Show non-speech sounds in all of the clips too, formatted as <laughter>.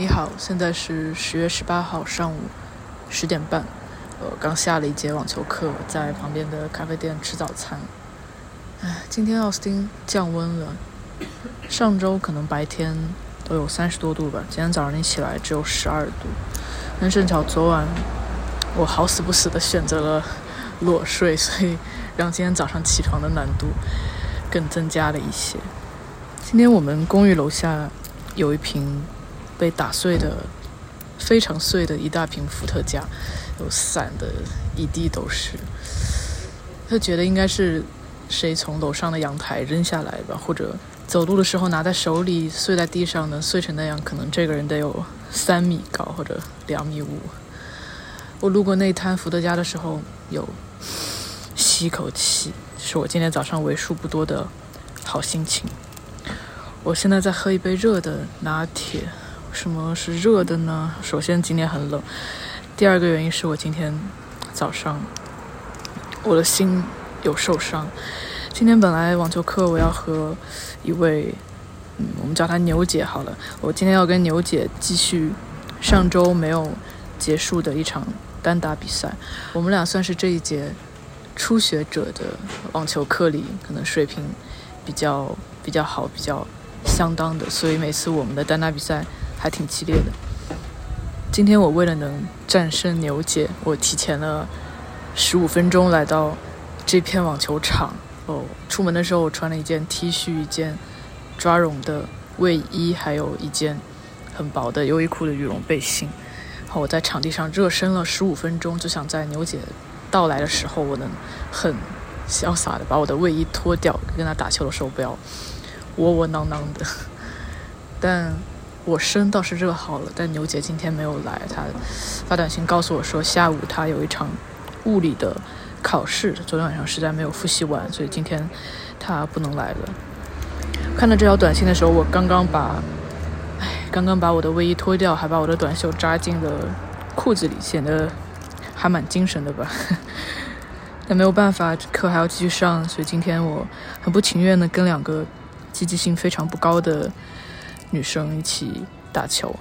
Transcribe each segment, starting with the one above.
你好，现在是十月十八号上午十点半，呃，刚下了一节网球课，在旁边的咖啡店吃早餐。唉，今天奥斯汀降温了，上周可能白天都有三十多度吧，今天早上一起来只有十二度。但正巧昨晚我好死不死的选择了裸睡，所以让今天早上起床的难度更增加了一些。今天我们公寓楼下有一瓶。被打碎的非常碎的一大瓶伏特加，有散的一地都是。他觉得应该是谁从楼上的阳台扔下来吧，或者走路的时候拿在手里碎在地上能碎成那样，可能这个人得有三米高或者两米五。我路过那摊伏特加的时候，有吸口气，是我今天早上为数不多的好心情。我现在在喝一杯热的拿铁。什么是热的呢？首先今天很冷，第二个原因是我今天早上我的心有受伤。今天本来网球课我要和一位，嗯，我们叫她牛姐好了。我今天要跟牛姐继续上周没有结束的一场单打比赛。我们俩算是这一节初学者的网球课里可能水平比较比较好、比较相当的，所以每次我们的单打比赛。还挺激烈的。今天我为了能战胜牛姐，我提前了十五分钟来到这片网球场。哦，出门的时候我穿了一件 T 恤、一件抓绒的卫衣，还有一件很薄的优衣库的羽绒背心。然后我在场地上热身了十五分钟，就想在牛姐到来的时候，我能很潇洒的把我的卫衣脱掉，跟她打球的时候不要窝窝囊囊的。但我身倒是热好了，但牛姐今天没有来。她发短信告诉我说，下午她有一场物理的考试，昨天晚上实在没有复习完，所以今天她不能来了。看到这条短信的时候，我刚刚把，唉，刚刚把我的卫衣脱掉，还把我的短袖扎进了裤子里，显得还蛮精神的吧。但没有办法，课还要继续上，所以今天我很不情愿的跟两个积极性非常不高的。女生一起打球，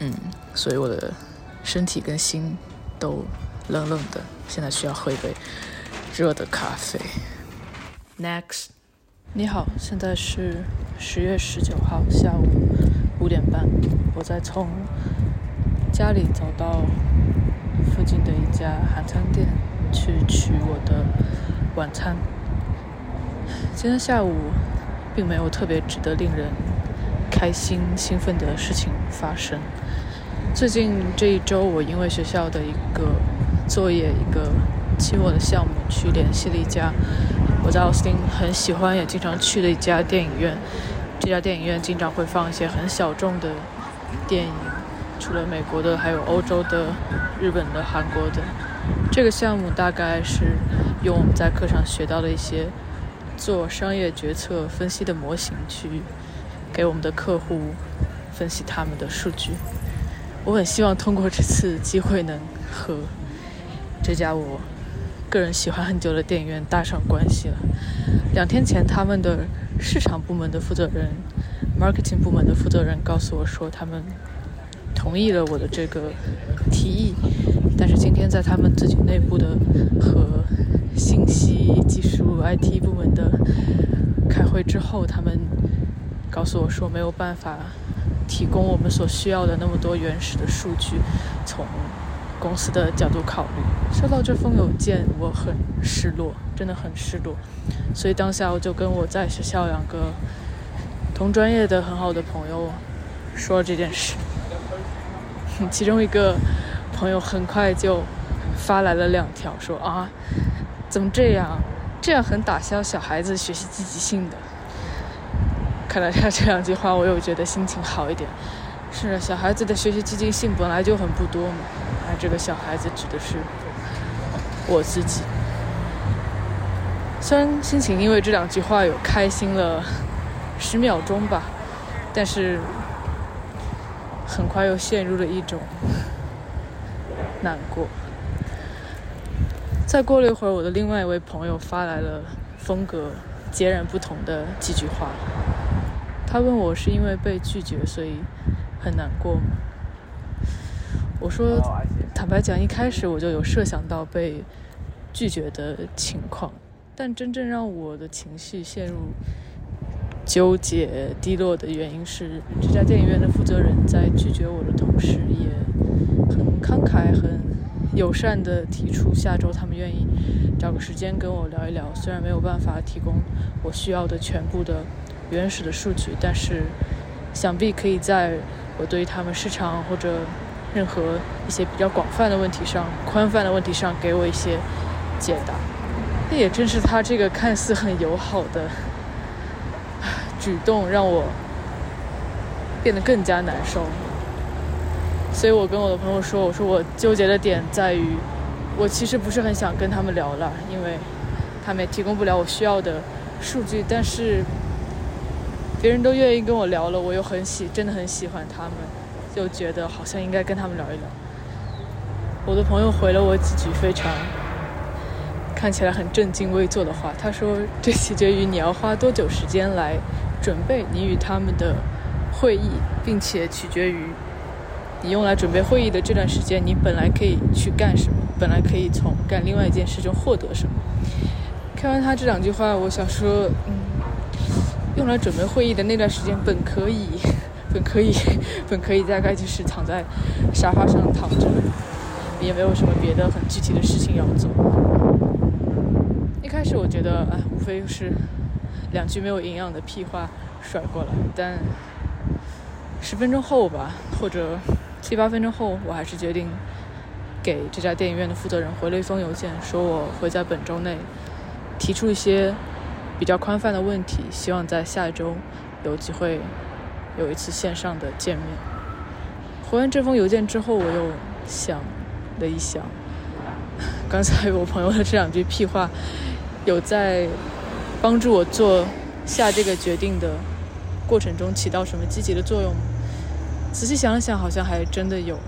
嗯，所以我的身体跟心都冷冷的。现在需要喝一杯热的咖啡。Next，你好，现在是十月十九号下午五点半，我在从家里走到附近的一家韩餐店去取我的晚餐。今天下午并没有特别值得令人。开心兴奋的事情发生。最近这一周，我因为学校的一个作业、一个期末的项目，去联系了一家我在奥斯汀很喜欢也经常去的一家电影院。这家电影院经常会放一些很小众的电影，除了美国的，还有欧洲的、日本的、韩国的。这个项目大概是用我们在课上学到的一些做商业决策分析的模型去。给我们的客户分析他们的数据。我很希望通过这次机会能和这家我个人喜欢很久的电影院搭上关系了。两天前，他们的市场部门的负责人、marketing 部门的负责人告诉我说，他们同意了我的这个提议。但是今天在他们自己内部的和信息技术 IT 部门的开会之后，他们。告诉我说没有办法提供我们所需要的那么多原始的数据，从公司的角度考虑。收到这封邮件，我很失落，真的很失落。所以当下我就跟我在学校两个同专业的很好的朋友说这件事。其中一个朋友很快就发来了两条，说啊，怎么这样？这样很打消小孩子学习积极性的。看了他这两句话，我又觉得心情好一点。是小孩子的学习积极性本来就很不多嘛，而这个小孩子指的是我自己。虽然心情因为这两句话有开心了十秒钟吧，但是很快又陷入了一种难过。再过了一会儿，我的另外一位朋友发来了风格截然不同的几句话。他问我是因为被拒绝所以很难过吗？我说，坦白讲，一开始我就有设想到被拒绝的情况，但真正让我的情绪陷入纠结、低落的原因是，这家电影院的负责人在拒绝我的同时，也很慷慨、很友善地提出下周他们愿意找个时间跟我聊一聊。虽然没有办法提供我需要的全部的原始的数据，但是想必可以在我对于他们市场或者任何一些比较广泛的问题上、宽泛的问题上给我一些解答。那也正是他这个看似很友好的举动，让我变得更加难受。所以我跟我的朋友说：“我说我纠结的点在于，我其实不是很想跟他们聊了，因为他们也提供不了我需要的数据。但是别人都愿意跟我聊了，我又很喜，真的很喜欢他们。”就觉得好像应该跟他们聊一聊。我的朋友回了我几句非常看起来很正襟危坐的话。他说：“这取决于你要花多久时间来准备你与他们的会议，并且取决于你用来准备会议的这段时间，你本来可以去干什么，本来可以从干另外一件事中获得什么。”看完他这两句话，我想说，用来准备会议的那段时间本可以。本可以，<laughs> <laughs> 本可以大概就是躺在沙发上躺着，也没有什么别的很具体的事情要做。一开始我觉得，哎，无非是两句没有营养的屁话甩过来。但十分钟后吧，或者七八分钟后，我还是决定给这家电影院的负责人回了一封邮件，说我会在本周内提出一些比较宽泛的问题，希望在下周有机会。有一次线上的见面，回完这封邮件之后，我又想了一想，<laughs> 刚才我朋友的这两句屁话，有在帮助我做下这个决定的过程中起到什么积极的作用吗？仔细想了想，好像还真的有。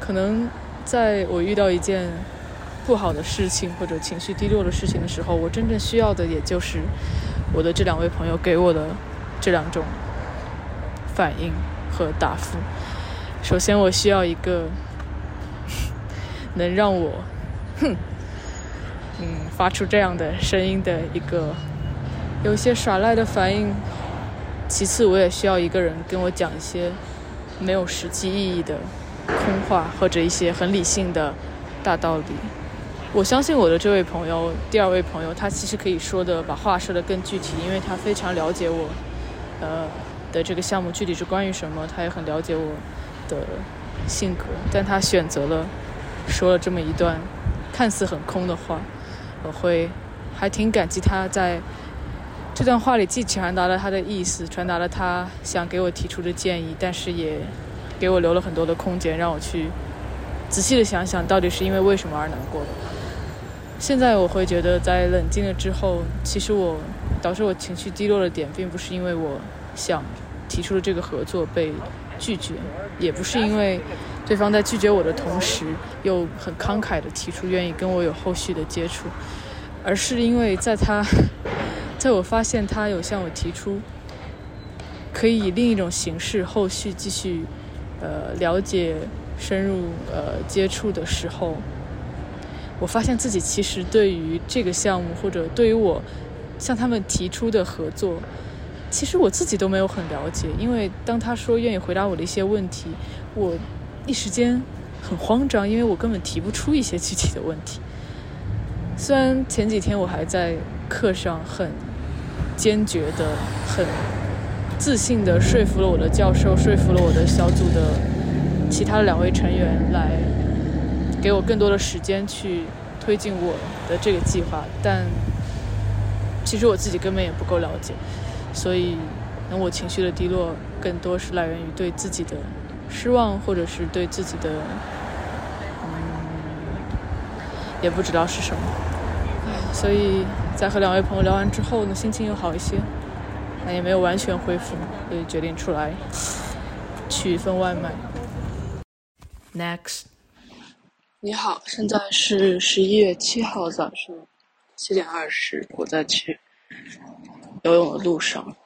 可能在我遇到一件不好的事情或者情绪低落的事情的时候，我真正需要的也就是我的这两位朋友给我的。这两种反应和答复。首先，我需要一个能让我哼嗯发出这样的声音的一个有些耍赖的反应。其次，我也需要一个人跟我讲一些没有实际意义的空话，或者一些很理性的大道理。我相信我的这位朋友，第二位朋友，他其实可以说的把话说的更具体，因为他非常了解我。呃的这个项目具体是关于什么？他也很了解我的性格，但他选择了说了这么一段看似很空的话。我会还挺感激他在这段话里既传达了他的意思，传达了他想给我提出的建议，但是也给我留了很多的空间，让我去仔细的想想到底是因为为什么而难过的。现在我会觉得，在冷静了之后，其实我。导致我情绪低落的点，并不是因为我想提出的这个合作被拒绝，也不是因为对方在拒绝我的同时又很慷慨的提出愿意跟我有后续的接触，而是因为在他，<laughs> 在我发现他有向我提出可以以另一种形式后续继续呃了解、深入呃接触的时候，我发现自己其实对于这个项目或者对于我。向他们提出的合作，其实我自己都没有很了解，因为当他说愿意回答我的一些问题，我一时间很慌张，因为我根本提不出一些具体的问题。虽然前几天我还在课上很坚决的、很自信的说服了我的教授，说服了我的小组的其他的两位成员来给我更多的时间去推进我的这个计划，但。其实我自己根本也不够了解，所以，那我情绪的低落更多是来源于对自己的失望，或者是对自己的，嗯，也不知道是什么。所以在和两位朋友聊完之后呢，心情又好一些，但也没有完全恢复，所以决定出来取一份外卖。Next，你好，现在是十一月七号早上。七点二十，我在去游泳的路上。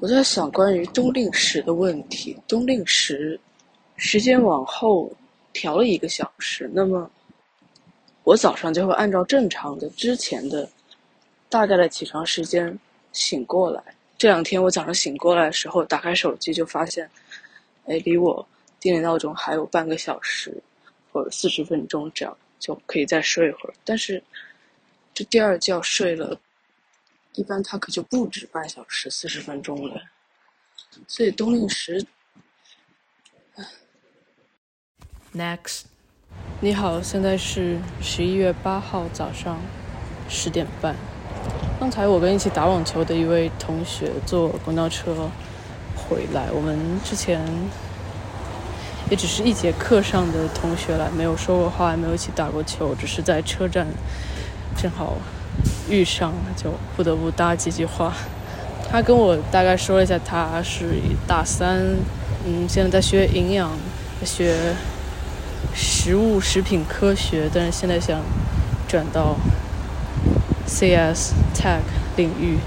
我在想关于冬令时的问题。冬令时时间往后调了一个小时，那么我早上就会按照正常的之前的大概的起床时间醒过来。这两天我早上醒过来的时候，打开手机就发现，哎，离我定的闹钟还有半个小时或者四十分钟，这样就可以再睡一会儿。但是这第二觉睡了，一般他可就不止半小时四十分钟了。所以冬令时。<sighs> Next，你好，现在是十一月八号早上十点半。刚才我跟一起打网球的一位同学坐公交车回来，我们之前也只是一节课上的同学来，没有说过话，也没有一起打过球，只是在车站正好遇上，就不得不搭几句话。他跟我大概说了一下，他是大三，嗯，现在在学营养，学。食物食品科学，但是现在想转到 CS Tech 领域，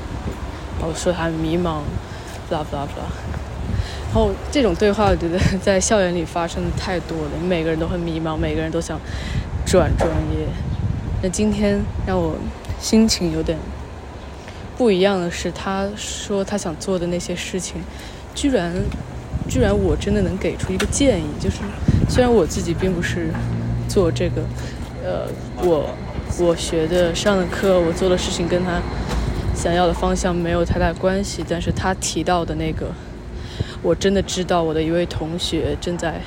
然后说他迷茫，blah blah blah。然后这种对话，我觉得在校园里发生的太多了，每个人都很迷茫，每个人都想转专业。那今天让我心情有点不一样的是，他说他想做的那些事情，居然居然我真的能给出一个建议，就是。虽然我自己并不是做这个，呃，我我学的上的课，我做的事情跟他想要的方向没有太大关系，但是他提到的那个，我真的知道我的一位同学正在，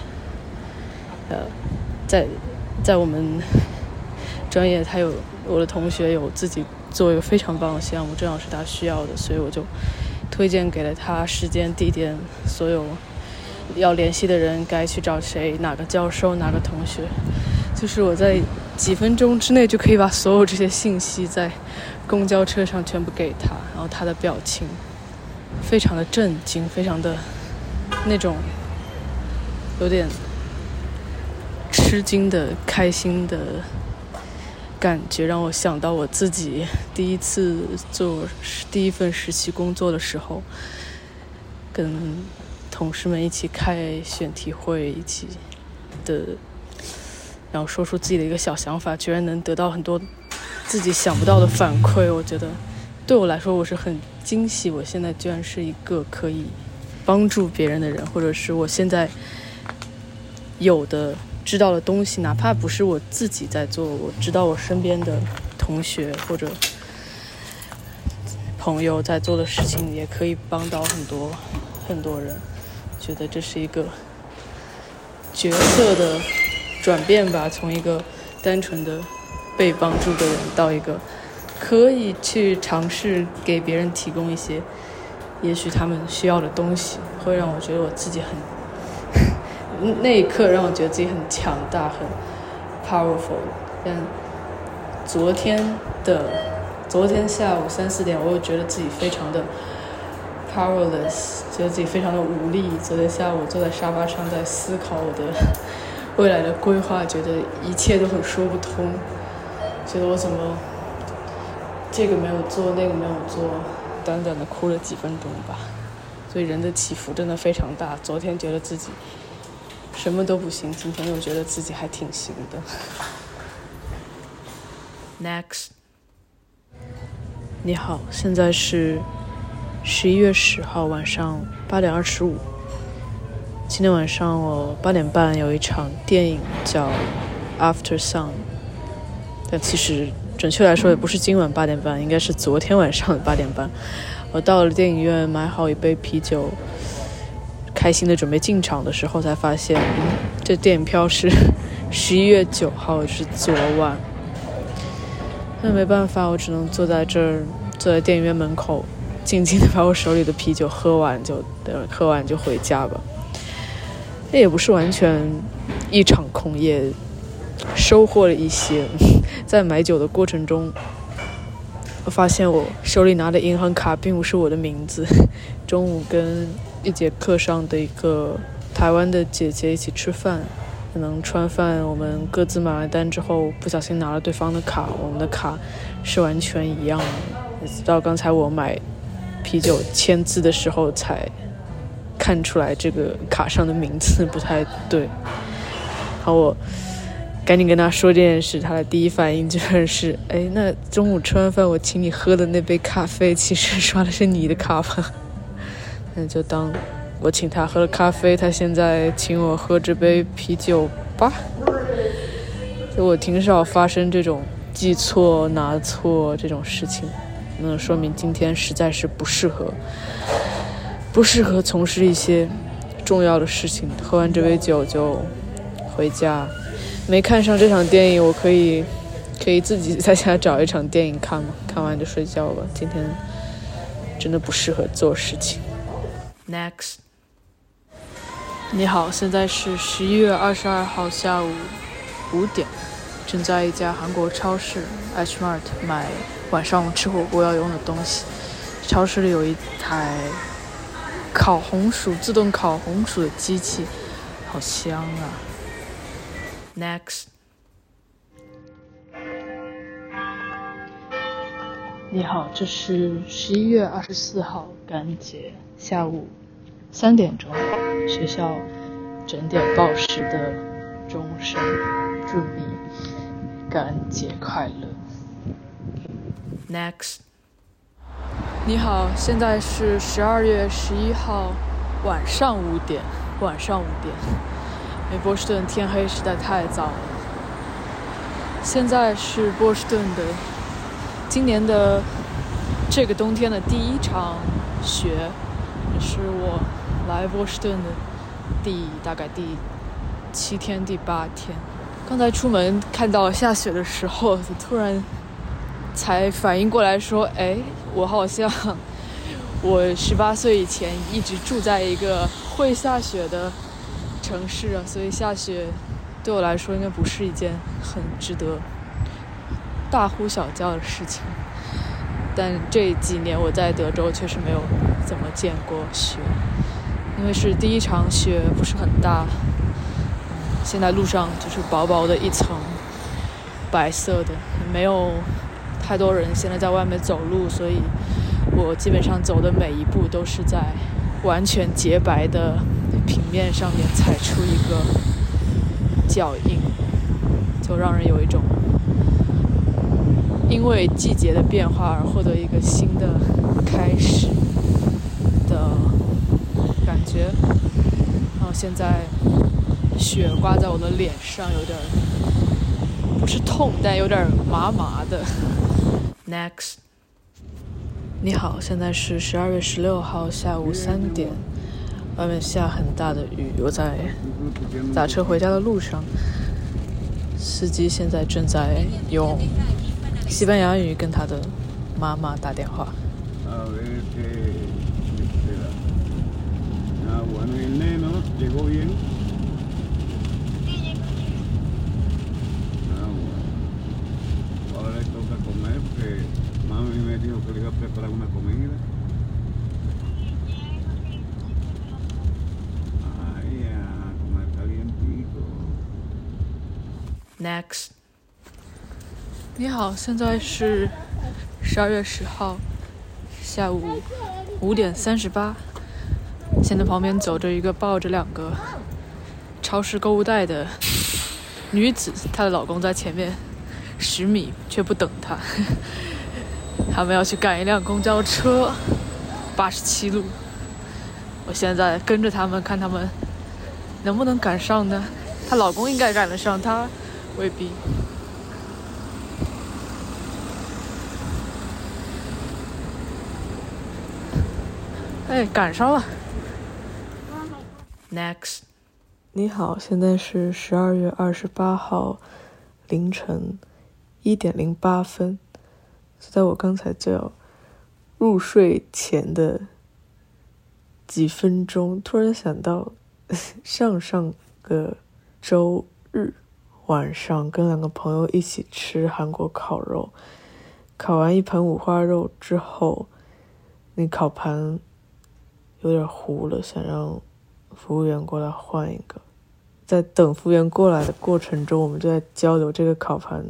呃，在在我们专业，他有我的同学有自己做一个非常棒的项目，正好是他需要的，所以我就推荐给了他时间、地点，所有。要联系的人该去找谁？哪个教授？哪个同学？就是我在几分钟之内就可以把所有这些信息在公交车上全部给他，然后他的表情非常的震惊，非常的那种有点吃惊的开心的感觉，让我想到我自己第一次做第一份实习工作的时候，跟。同事们一起开选题会，一起的，然后说出自己的一个小想法，居然能得到很多自己想不到的反馈。我觉得对我来说，我是很惊喜。我现在居然是一个可以帮助别人的人，或者是我现在有的知道的东西，哪怕不是我自己在做，我知道我身边的同学或者朋友在做的事情，也可以帮到很多很多人。觉得这是一个角色的转变吧，从一个单纯的被帮助的人，到一个可以去尝试给别人提供一些也许他们需要的东西，会让我觉得我自己很 <laughs> 那一刻让我觉得自己很强大，很 powerful。但昨天的昨天下午三四点，我又觉得自己非常的。powerless，觉得自己非常的无力。昨天下午坐在沙发上，在思考我的 <laughs> 未来的规划，觉得一切都很说不通。觉得我怎么这个没有做，那个没有做，短短的哭了几分钟吧。所以人的起伏真的非常大。昨天觉得自己什么都不行，今天又觉得自己还挺行的。Next，你好，现在是。十一月十号晚上八点二十五，今天晚上我八点半有一场电影叫《After Sun》，但其实准确来说也不是今晚八点半，应该是昨天晚上的八点半。我到了电影院，买好一杯啤酒，开心的准备进场的时候，才发现这电影票是 <laughs> 十一月九号，是昨晚。那没办法，我只能坐在这儿，坐在电影院门口。静静的把我手里的啤酒喝完，就等喝完就回家吧。那也不是完全一场空，也收获了一些。在买酒的过程中，我发现我手里拿的银行卡并不是我的名字。<laughs> 中午跟一节课上的一个台湾的姐姐一起吃饭，可能吃完饭我们各自买完单之后，不小心拿了对方的卡，我们的卡是完全一样的。直到刚才我买。啤酒签字的时候才看出来这个卡上的名字不太对。好，我赶紧跟他说这件事，他的第一反应就是：哎，那中午吃完饭我请你喝的那杯咖啡，其实刷的是你的卡吧？<laughs> 那就当我请他喝了咖啡，他现在请我喝这杯啤酒吧。就我挺少发生这种记错拿错这种事情，那说明今天实在是不适合，不适合从事一些重要的事情。喝完这杯酒就回家，没看上这场电影，我可以可以自己在家找一场电影看吗？看完就睡觉吧。今天真的不适合做事情。Next，你好，现在是十一月二十二号下午五点。正在一家韩国超市 H Mart 买晚上吃火锅要用的东西。超市里有一台烤红薯自动烤红薯的机器，好香啊！Next，你好，这是十一月二十四号感恩节下午三点钟，学校整点报时的钟声，祝你。感恩节快乐。Next，你好，现在是十二月十一号晚上五点，晚上五点。因为波士顿天黑实在太早了。现在是波士顿的今年的这个冬天的第一场雪，也是我来波士顿的第大概第七天、第八天。刚才出门看到下雪的时候，突然才反应过来，说：“哎，我好像 <laughs> 我十八岁以前一直住在一个会下雪的城市啊，所以下雪对我来说应该不是一件很值得大呼小叫的事情。但这几年我在德州确实没有怎么见过雪，因为是第一场雪，不是很大。”现在路上就是薄薄的一层白色的，没有太多人现在在外面走路，所以我基本上走的每一步都是在完全洁白的平面上面踩出一个脚印，就让人有一种因为季节的变化而获得一个新的开始的感觉。然后现在。雪刮在我的脸上，有点不是痛，但有点麻麻的。Next，你好，现在是十二月十六号下午三点，外面下很大的雨，我在打车回家的路上，司机现在正在用西班牙语跟他的妈妈打电话。Next，你好，现在是十二月十号下午五点三十八。现在旁边走着一个抱着两个超市购物袋的女子，她的老公在前面十米却不等她。<laughs> 他们要去赶一辆公交车，八十七路。我现在跟着他们，看他们能不能赶上呢？她老公应该赶得上，她。未必。哎，赶上了。Next，你好，现在是十二月二十八号凌晨一点零八分，在我刚才就要入睡前的几分钟，突然想到 <laughs> 上上个周日。晚上跟两个朋友一起吃韩国烤肉，烤完一盘五花肉之后，那烤盘有点糊了，想让服务员过来换一个。在等服务员过来的过程中，我们就在交流这个烤盘。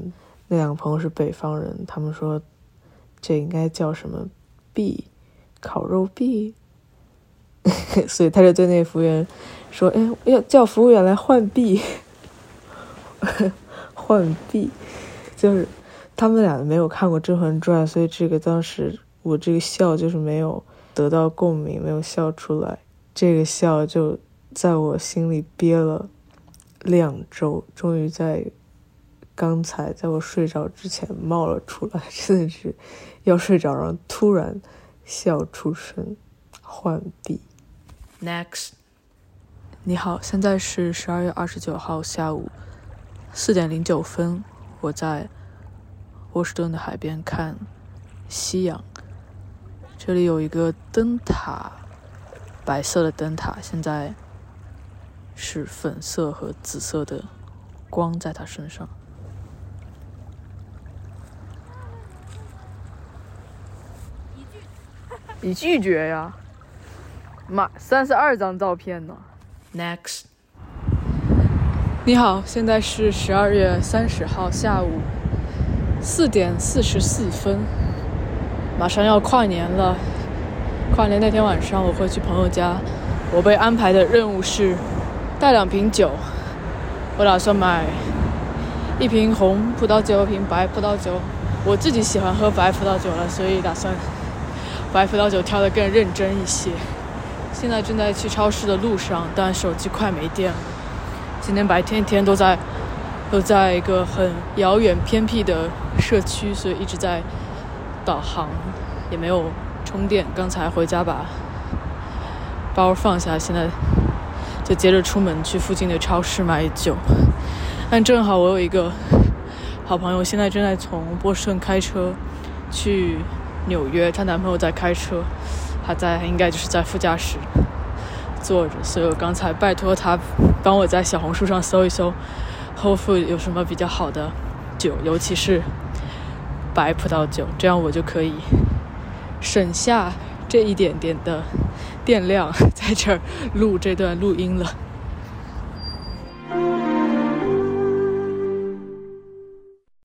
那两个朋友是北方人，他们说这应该叫什么 B，烤肉 B。<laughs> 所以他就对那服务员说：“哎，要叫服务员来换币，换币。”就是他们俩没有看过《甄嬛传》，所以这个当时我这个笑就是没有得到共鸣，没有笑出来。这个笑就在我心里憋了两周，终于在刚才在我睡着之前冒了出来，真的是要睡着，然后突然笑出声。浣碧。Next，你好，现在是十二月二十九号下午四点零九分，我在波士顿的海边看夕阳。这里有一个灯塔，白色的灯塔，现在是粉色和紫色的光在它身上。你拒 <laughs> 绝呀？妈，三十二张照片呢。Next，你好，现在是十二月三十号下午四点四十四分，马上要跨年了。跨年那天晚上，我会去朋友家。我被安排的任务是带两瓶酒。我打算买一瓶红葡萄酒，一瓶白葡萄酒。我自己喜欢喝白葡萄酒了，所以打算白葡萄酒挑的更认真一些。现在正在去超市的路上，但手机快没电了。今天白天一天都在都在一个很遥远偏僻的社区，所以一直在导航，也没有充电。刚才回家把包放下，现在就接着出门去附近的超市买酒。但正好我有一个好朋友，现在正在从波士顿开车去纽约，她男朋友在开车。他在，应该就是在副驾驶坐着，所以我刚才拜托他帮我在小红书上搜一搜，Whole Food 有什么比较好的酒，尤其是白葡萄酒，这样我就可以省下这一点点的电量，在这儿录这段录音了。